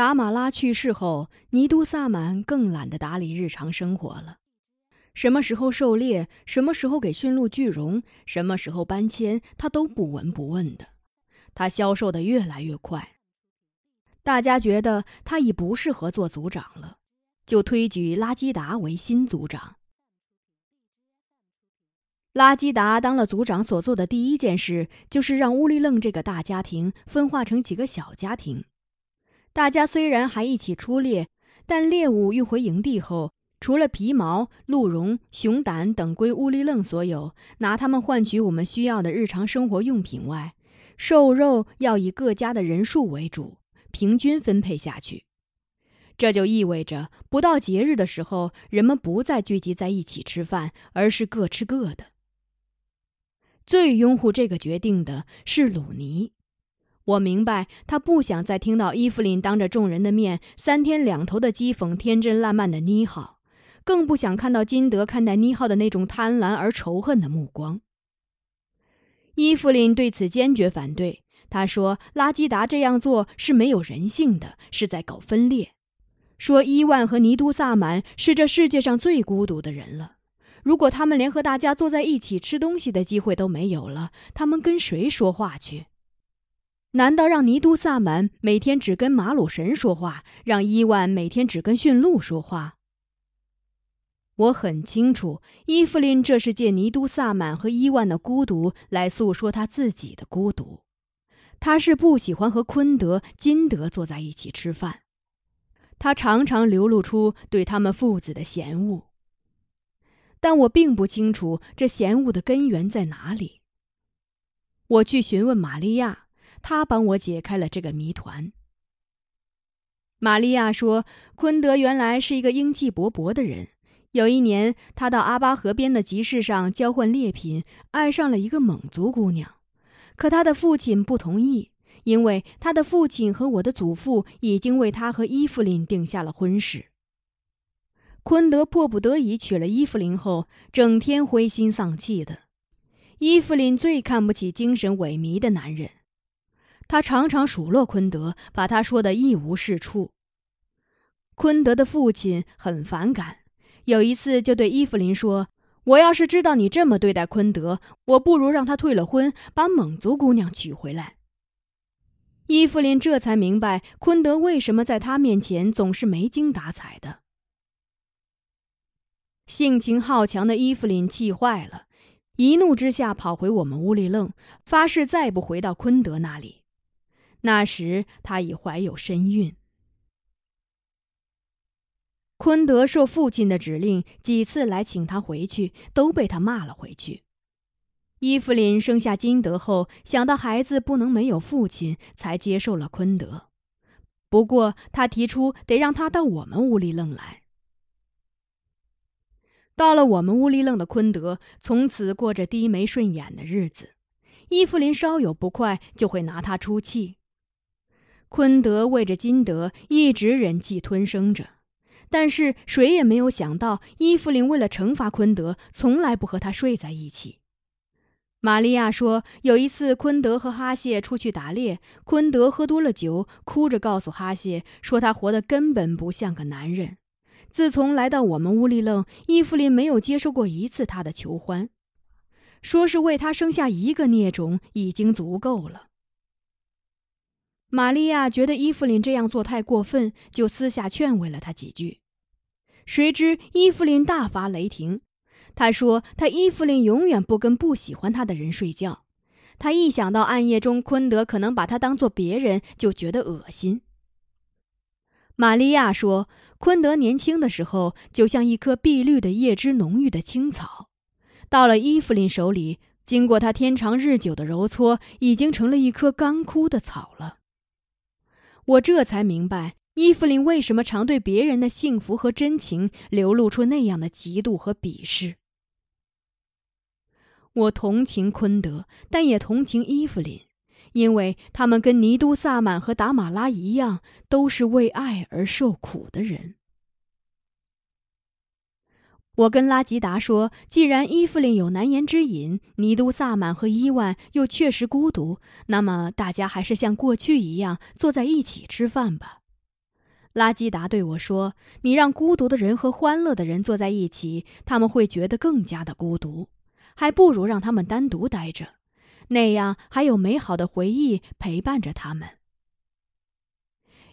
达马拉去世后，尼都萨满更懒得打理日常生活了。什么时候狩猎，什么时候给驯鹿聚绒，什么时候搬迁，他都不闻不问的。他消瘦的越来越快，大家觉得他已不适合做族长了，就推举拉基达为新族长。拉基达当了族长，所做的第一件事就是让乌力楞这个大家庭分化成几个小家庭。大家虽然还一起出猎，但猎物运回营地后，除了皮毛、鹿茸、熊胆等归乌力楞所有，拿它们换取我们需要的日常生活用品外，瘦肉要以各家的人数为主，平均分配下去。这就意味着，不到节日的时候，人们不再聚集在一起吃饭，而是各吃各的。最拥护这个决定的是鲁尼。我明白，他不想再听到伊芙琳当着众人的面三天两头的讥讽天真烂漫的妮浩，更不想看到金德看待妮浩的那种贪婪而仇恨的目光。伊芙琳对此坚决反对，他说：“拉基达这样做是没有人性的，是在搞分裂。说伊万和尼都萨满是这世界上最孤独的人了。如果他们连和大家坐在一起吃东西的机会都没有了，他们跟谁说话去？”难道让尼都萨满每天只跟马鲁神说话，让伊万每天只跟驯鹿说话？我很清楚，伊芙琳这是借尼都萨满和伊万的孤独来诉说他自己的孤独。他是不喜欢和昆德、金德坐在一起吃饭，他常常流露出对他们父子的嫌恶。但我并不清楚这嫌恶的根源在哪里。我去询问玛利亚。他帮我解开了这个谜团。玛利亚说：“昆德原来是一个英气勃勃的人。有一年，他到阿巴河边的集市上交换猎品，爱上了一个蒙族姑娘。可他的父亲不同意，因为他的父亲和我的祖父已经为他和伊芙琳定下了婚事。昆德迫不得已娶了伊芙琳后，整天灰心丧气的。伊芙琳最看不起精神萎靡的男人。”他常常数落昆德，把他说的一无是处。昆德的父亲很反感，有一次就对伊芙琳说：“我要是知道你这么对待昆德，我不如让他退了婚，把蒙族姑娘娶回来。”伊芙琳这才明白昆德为什么在他面前总是没精打采的。性情好强的伊芙琳气坏了，一怒之下跑回我们屋里愣，发誓再不回到昆德那里。那时他已怀有身孕。昆德受父亲的指令，几次来请他回去，都被他骂了回去。伊芙琳生下金德后，想到孩子不能没有父亲，才接受了昆德。不过，他提出得让他到我们屋里愣来。到了我们屋里愣的昆德，从此过着低眉顺眼的日子。伊芙琳稍有不快，就会拿他出气。昆德为着金德一直忍气吞声着，但是谁也没有想到，伊芙琳为了惩罚昆德，从来不和他睡在一起。玛利亚说，有一次昆德和哈谢出去打猎，昆德喝多了酒，哭着告诉哈谢说，他活得根本不像个男人。自从来到我们屋里愣，伊芙琳没有接受过一次他的求欢，说是为他生下一个孽种已经足够了。玛利亚觉得伊芙琳这样做太过分，就私下劝慰了他几句。谁知伊芙琳大发雷霆，她说：“她伊芙琳永远不跟不喜欢她的人睡觉。她一想到暗夜中昆德可能把她当做别人，就觉得恶心。”玛利亚说：“昆德年轻的时候就像一棵碧绿的叶汁浓郁的青草，到了伊芙琳手里，经过他天长日久的揉搓，已经成了一棵干枯的草了。”我这才明白，伊芙琳为什么常对别人的幸福和真情流露出那样的嫉妒和鄙视。我同情昆德，但也同情伊芙琳，因为他们跟尼都萨满和达马拉一样，都是为爱而受苦的人。我跟拉吉达说：“既然伊芙琳有难言之隐，尼都萨满和伊万又确实孤独，那么大家还是像过去一样坐在一起吃饭吧。”拉基达对我说：“你让孤独的人和欢乐的人坐在一起，他们会觉得更加的孤独，还不如让他们单独待着，那样还有美好的回忆陪伴着他们。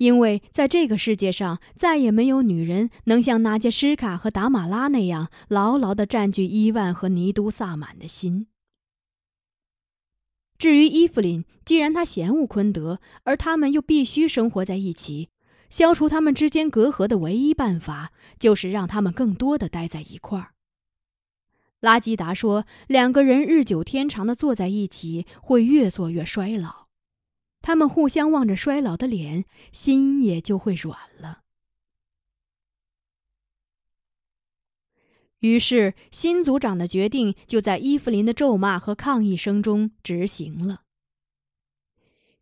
因为在这个世界上，再也没有女人能像娜杰什卡和达马拉那样牢牢地占据伊万和尼都萨满的心。至于伊芙琳，既然她嫌恶昆德，而他们又必须生活在一起。”消除他们之间隔阂的唯一办法，就是让他们更多的待在一块儿。拉基达说：“两个人日久天长的坐在一起，会越做越衰老。他们互相望着衰老的脸，心也就会软了。”于是，新组长的决定就在伊芙琳的咒骂和抗议声中执行了。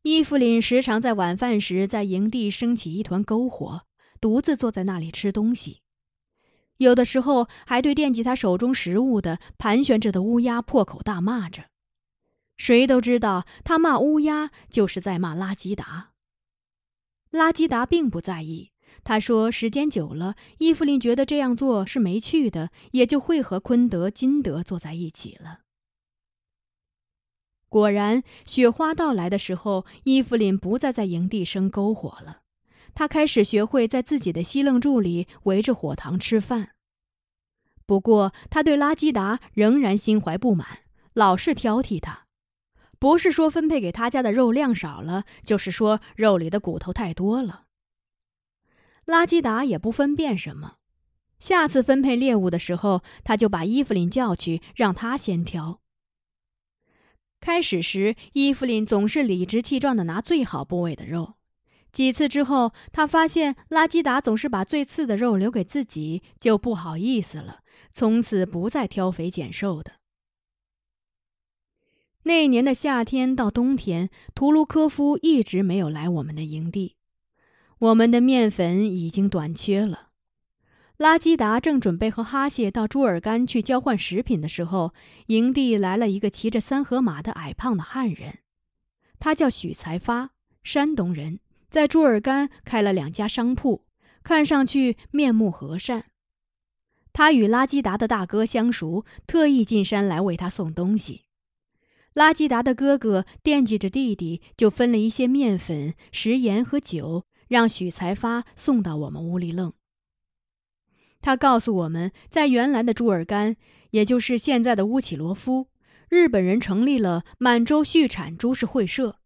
伊芙琳时常在晚饭时在营地升起一团篝火，独自坐在那里吃东西。有的时候还对惦记他手中食物的盘旋着的乌鸦破口大骂着。谁都知道，他骂乌鸦就是在骂拉基达。拉基达并不在意，他说：“时间久了，伊芙琳觉得这样做是没趣的，也就会和昆德、金德坐在一起了。”果然，雪花到来的时候，伊芙琳不再在营地生篝火了。她开始学会在自己的西楞柱里围着火塘吃饭。不过，他对拉基达仍然心怀不满，老是挑剔他，不是说分配给他家的肉量少了，就是说肉里的骨头太多了。拉基达也不分辨什么。下次分配猎物的时候，他就把伊芙琳叫去，让他先挑。开始时，伊芙琳总是理直气壮的拿最好部位的肉。几次之后，他发现拉基达总是把最次的肉留给自己，就不好意思了，从此不再挑肥拣瘦的。那一年的夏天到冬天，图卢科夫一直没有来我们的营地，我们的面粉已经短缺了。拉基达正准备和哈谢到朱尔干去交换食品的时候，营地来了一个骑着三河马的矮胖的汉人，他叫许才发，山东人，在朱尔干开了两家商铺，看上去面目和善。他与拉基达的大哥相熟，特意进山来为他送东西。拉基达的哥哥惦记着弟弟，就分了一些面粉、食盐和酒，让许才发送到我们屋里愣。他告诉我们，在原来的朱尔干，也就是现在的乌起罗夫，日本人成立了满洲畜产株式会社，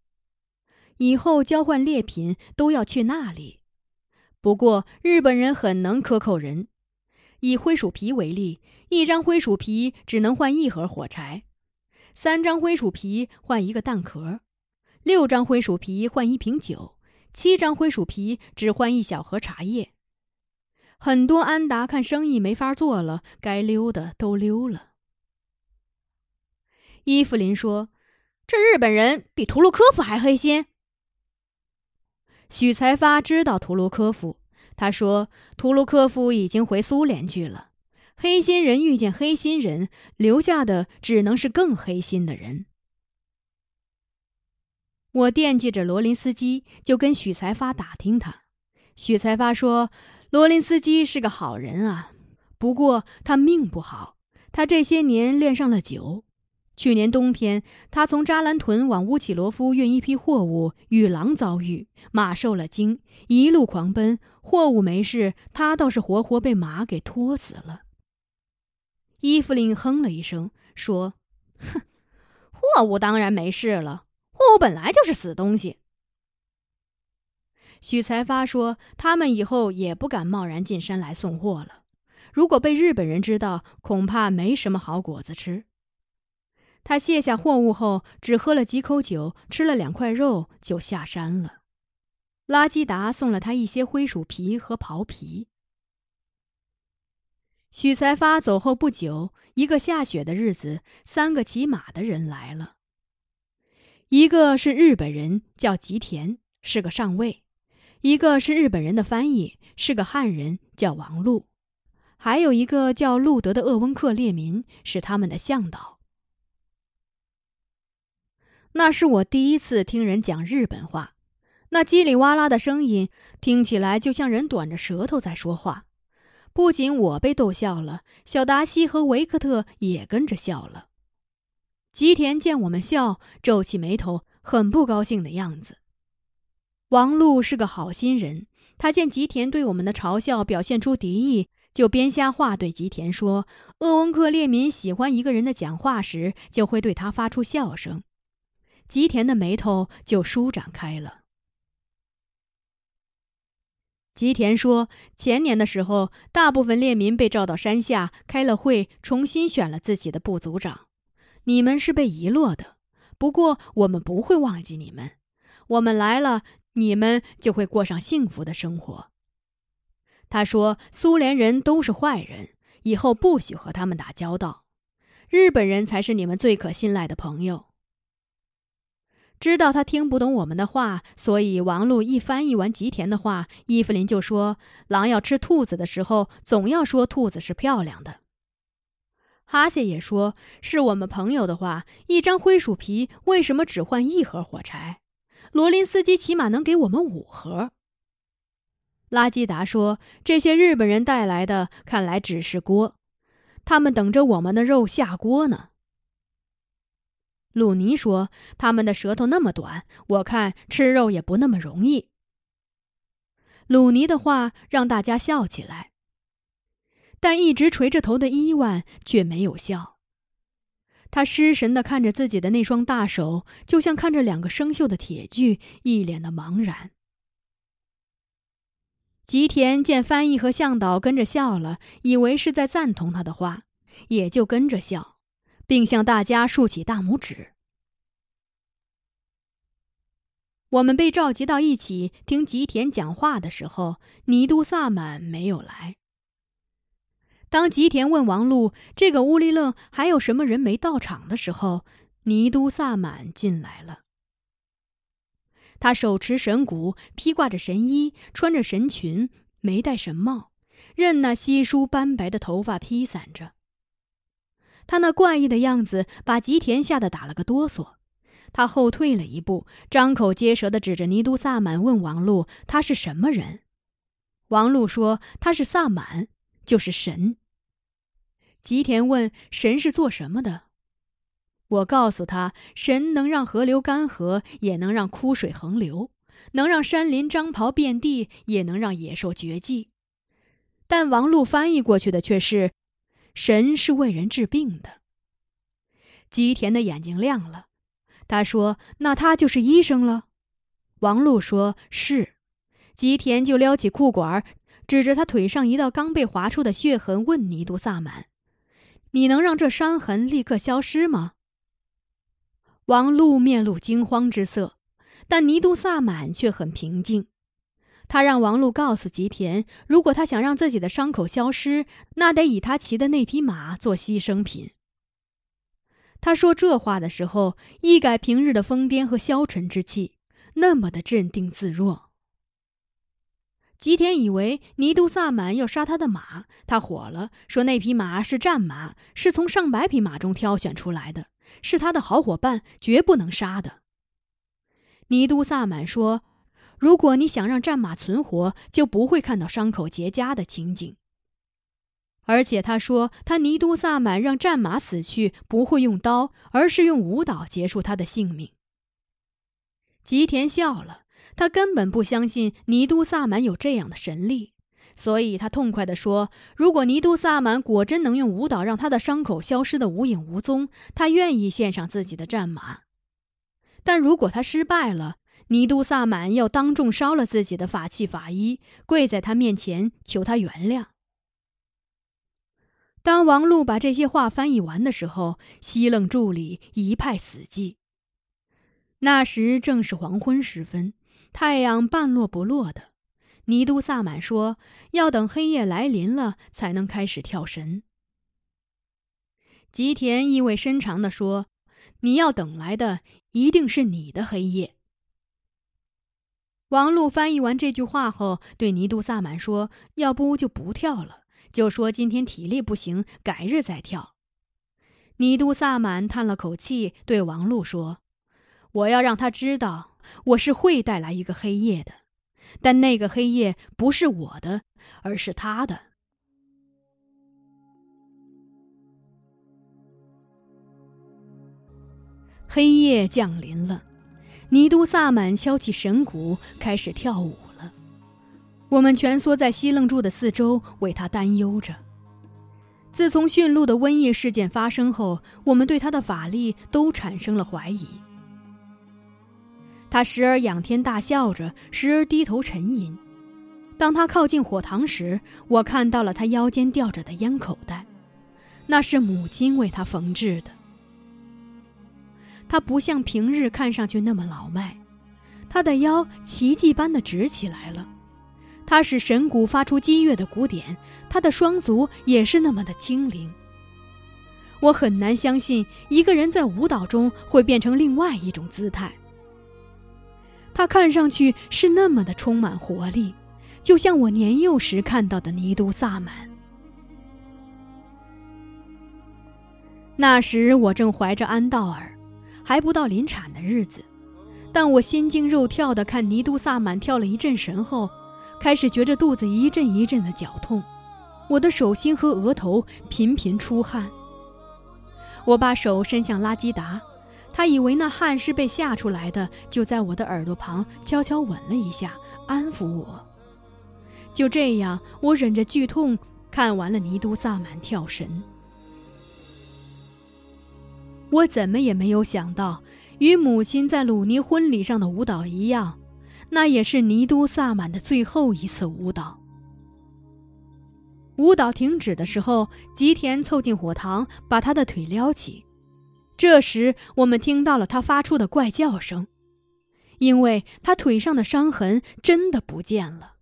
以后交换猎品都要去那里。不过日本人很能克扣人，以灰鼠皮为例，一张灰鼠皮只能换一盒火柴，三张灰鼠皮换一个蛋壳，六张灰鼠皮换一瓶酒，七张灰鼠皮只换一小盒茶叶。很多安达看生意没法做了，该溜的都溜了。伊芙琳说：“这日本人比图卢科夫还黑心。”许才发知道图卢科夫，他说：“图卢科夫已经回苏联去了。黑心人遇见黑心人，留下的只能是更黑心的人。”我惦记着罗林斯基，就跟许才发打听他。许才发说。罗林斯基是个好人啊，不过他命不好。他这些年恋上了酒。去年冬天，他从扎兰屯往乌起罗夫运一批货物，与狼遭遇，马受了惊，一路狂奔。货物没事，他倒是活活被马给拖死了。伊芙琳哼了一声，说：“哼，货物当然没事了，货物本来就是死东西。”许才发说：“他们以后也不敢贸然进山来送货了。如果被日本人知道，恐怕没什么好果子吃。”他卸下货物后，只喝了几口酒，吃了两块肉，就下山了。拉基达送了他一些灰鼠皮和袍皮。许才发走后不久，一个下雪的日子，三个骑马的人来了。一个是日本人，叫吉田，是个上尉。一个是日本人的翻译，是个汉人，叫王禄；还有一个叫路德的鄂温克列民，是他们的向导。那是我第一次听人讲日本话，那叽里哇啦的声音听起来就像人短着舌头在说话。不仅我被逗笑了，小达西和维克特也跟着笑了。吉田见我们笑，皱起眉头，很不高兴的样子。王璐是个好心人，他见吉田对我们的嘲笑表现出敌意，就编瞎话对吉田说：“鄂温克列民喜欢一个人的讲话时，就会对他发出笑声。”吉田的眉头就舒展开了。吉田说：“前年的时候，大部分列民被召到山下开了会，重新选了自己的部族长。你们是被遗落的，不过我们不会忘记你们。我们来了。”你们就会过上幸福的生活。他说：“苏联人都是坏人，以后不许和他们打交道。日本人才是你们最可信赖的朋友。”知道他听不懂我们的话，所以王璐一翻译完吉田的话，伊芙琳就说：“狼要吃兔子的时候，总要说兔子是漂亮的。”哈谢也说：“是我们朋友的话，一张灰鼠皮为什么只换一盒火柴？”罗林斯基起码能给我们五盒。拉基达说：“这些日本人带来的，看来只是锅，他们等着我们的肉下锅呢。”鲁尼说：“他们的舌头那么短，我看吃肉也不那么容易。”鲁尼的话让大家笑起来，但一直垂着头的伊万却没有笑。他失神的看着自己的那双大手，就像看着两个生锈的铁锯，一脸的茫然。吉田见翻译和向导跟着笑了，以为是在赞同他的话，也就跟着笑，并向大家竖起大拇指。我们被召集到一起听吉田讲话的时候，尼都萨满没有来。当吉田问王璐：“这个乌力楞还有什么人没到场？”的时候，尼都萨满进来了。他手持神鼓，披挂着神衣，穿着神裙，没戴神帽，任那稀疏斑白的头发披散着。他那怪异的样子把吉田吓得打了个哆嗦，他后退了一步，张口结舌地指着尼都萨满问王璐：“他是什么人？”王璐说：“他是萨满。”就是神。吉田问：“神是做什么的？”我告诉他：“神能让河流干涸，也能让枯水横流；能让山林张袍遍地，也能让野兽绝迹。”但王璐翻译过去的却是：“神是为人治病的。”吉田的眼睛亮了，他说：“那他就是医生了。”王璐说：“是。”吉田就撩起裤管指着他腿上一道刚被划出的血痕，问尼都萨满：“你能让这伤痕立刻消失吗？”王璐面露惊慌之色，但尼都萨满却很平静。他让王璐告诉吉田，如果他想让自己的伤口消失，那得以他骑的那匹马做牺牲品。他说这话的时候，一改平日的疯癫和消沉之气，那么的镇定自若。吉田以为尼都萨满要杀他的马，他火了，说那匹马是战马，是从上百匹马中挑选出来的，是他的好伙伴，绝不能杀的。尼都萨满说：“如果你想让战马存活，就不会看到伤口结痂的情景。”而且他说，他尼都萨满让战马死去不会用刀，而是用舞蹈结束他的性命。吉田笑了。他根本不相信尼都萨满有这样的神力，所以他痛快地说：“如果尼都萨满果真能用舞蹈让他的伤口消失得无影无踪，他愿意献上自己的战马。但如果他失败了，尼都萨满要当众烧了自己的法器法衣，跪在他面前求他原谅。”当王璐把这些话翻译完的时候，西楞柱里一派死寂。那时正是黄昏时分。太阳半落不落的，尼都萨满说：“要等黑夜来临了，才能开始跳神。”吉田意味深长地说：“你要等来的一定是你的黑夜。”王璐翻译完这句话后，对尼都萨满说：“要不就不跳了，就说今天体力不行，改日再跳。”尼都萨满叹了口气，对王璐说：“我要让他知道。”我是会带来一个黑夜的，但那个黑夜不是我的，而是他的。黑夜降临了，尼都萨满敲起神鼓，开始跳舞了。我们蜷缩在西楞柱的四周，为他担忧着。自从驯鹿的瘟疫事件发生后，我们对他的法力都产生了怀疑。他时而仰天大笑着，时而低头沉吟。当他靠近火塘时，我看到了他腰间吊着的烟口袋，那是母亲为他缝制的。他不像平日看上去那么老迈，他的腰奇迹般的直起来了。他使神鼓发出激越的鼓点，他的双足也是那么的轻灵。我很难相信一个人在舞蹈中会变成另外一种姿态。他看上去是那么的充满活力，就像我年幼时看到的尼都萨满。那时我正怀着安道尔。还不到临产的日子，但我心惊肉跳地看尼都萨满跳了一阵神后，开始觉着肚子一阵一阵的绞痛，我的手心和额头频频出汗。我把手伸向拉基达，他以为那汗是被吓出来的，就在我的耳朵旁悄悄吻了一下，安抚我。就这样，我忍着剧痛看完了尼都萨满跳神。我怎么也没有想到，与母亲在鲁尼婚礼上的舞蹈一样，那也是尼都萨满的最后一次舞蹈。舞蹈停止的时候，吉田凑近火塘，把他的腿撩起。这时，我们听到了他发出的怪叫声，因为他腿上的伤痕真的不见了。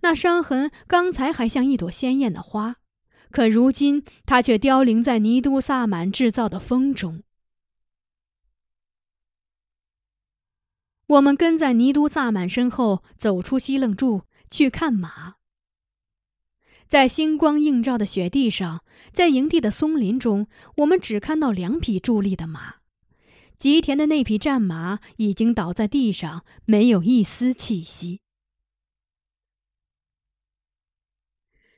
那伤痕刚才还像一朵鲜艳的花。可如今，它却凋零在尼都萨满制造的风中。我们跟在尼都萨满身后走出西楞柱，去看马。在星光映照的雪地上，在营地的松林中，我们只看到两匹伫立的马。吉田的那匹战马已经倒在地上，没有一丝气息。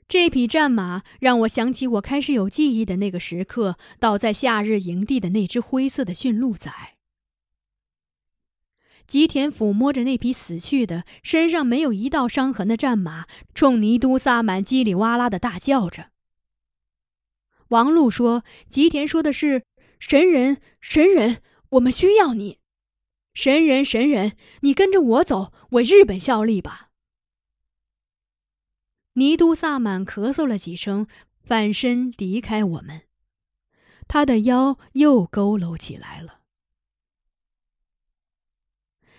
这匹战马让我想起我开始有记忆的那个时刻，倒在夏日营地的那只灰色的驯鹿仔。吉田抚摸着那匹死去的、身上没有一道伤痕的战马，冲尼都萨满叽里哇啦的大叫着。王璐说：“吉田说的是神人，神人，我们需要你，神人，神人，你跟着我走，为日本效力吧。”尼都萨满咳嗽了几声，反身离开我们。他的腰又佝偻起来了。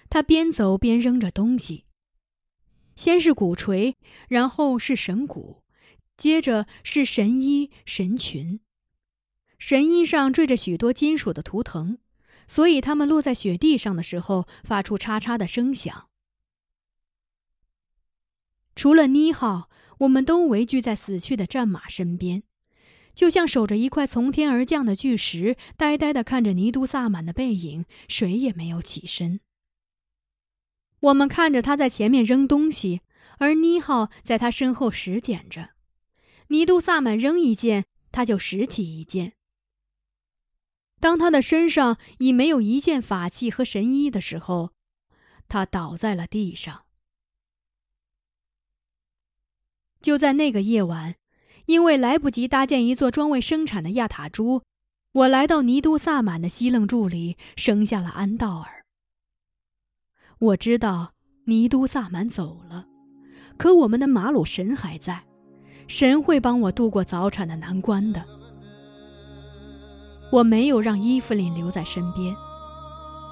他边走边扔着东西，先是鼓槌，然后是神鼓，接着是神衣、神裙。神衣上缀着许多金属的图腾，所以它们落在雪地上的时候发出嚓嚓的声响。除了妮浩。我们都围聚在死去的战马身边，就像守着一块从天而降的巨石，呆呆地看着尼都萨满的背影，谁也没有起身。我们看着他在前面扔东西，而妮浩在他身后拾捡着。尼都萨满扔一件，他就拾起一件。当他的身上已没有一件法器和神衣的时候，他倒在了地上。就在那个夜晚，因为来不及搭建一座专为生产的亚塔珠，我来到尼都萨满的西楞柱里，生下了安道尔。我知道尼都萨满走了，可我们的马鲁神还在，神会帮我度过早产的难关的。我没有让伊芙琳留在身边，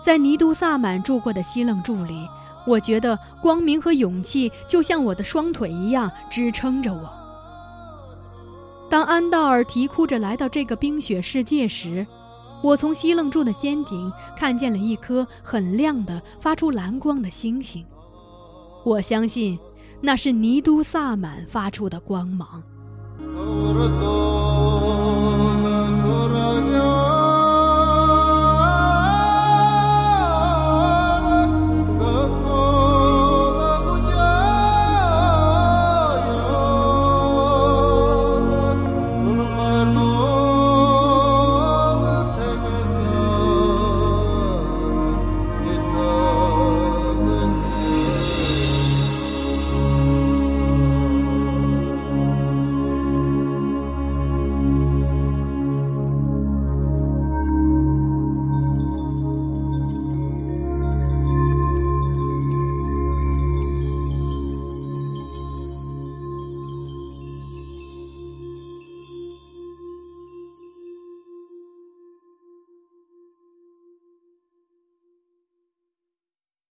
在尼都萨满住过的西楞柱里。我觉得光明和勇气就像我的双腿一样支撑着我。当安道尔啼哭着来到这个冰雪世界时，我从西楞柱的尖顶看见了一颗很亮的、发出蓝光的星星。我相信，那是尼都萨满发出的光芒。